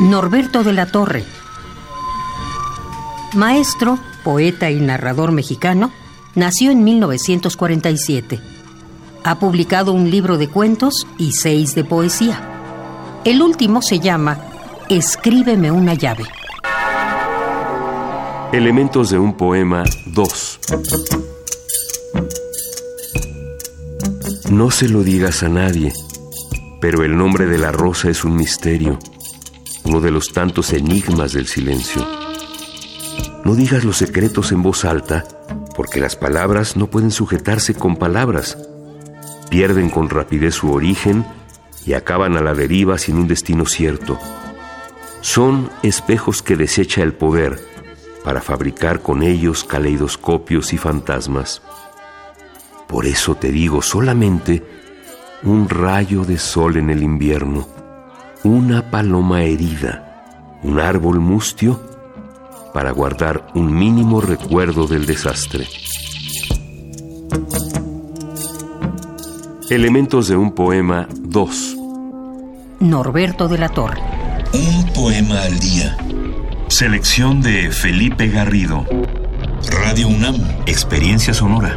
Norberto de la Torre. Maestro, poeta y narrador mexicano, nació en 1947. Ha publicado un libro de cuentos y seis de poesía. El último se llama Escríbeme una llave. Elementos de un poema 2. No se lo digas a nadie, pero el nombre de la rosa es un misterio, uno de los tantos enigmas del silencio. No digas los secretos en voz alta, porque las palabras no pueden sujetarse con palabras. Pierden con rapidez su origen y acaban a la deriva sin un destino cierto. Son espejos que desecha el poder para fabricar con ellos caleidoscopios y fantasmas. Por eso te digo solamente un rayo de sol en el invierno, una paloma herida, un árbol mustio para guardar un mínimo recuerdo del desastre. Elementos de un poema 2. Norberto de la Torre. Un poema al día. Selección de Felipe Garrido. Radio UNAM. Experiencia sonora.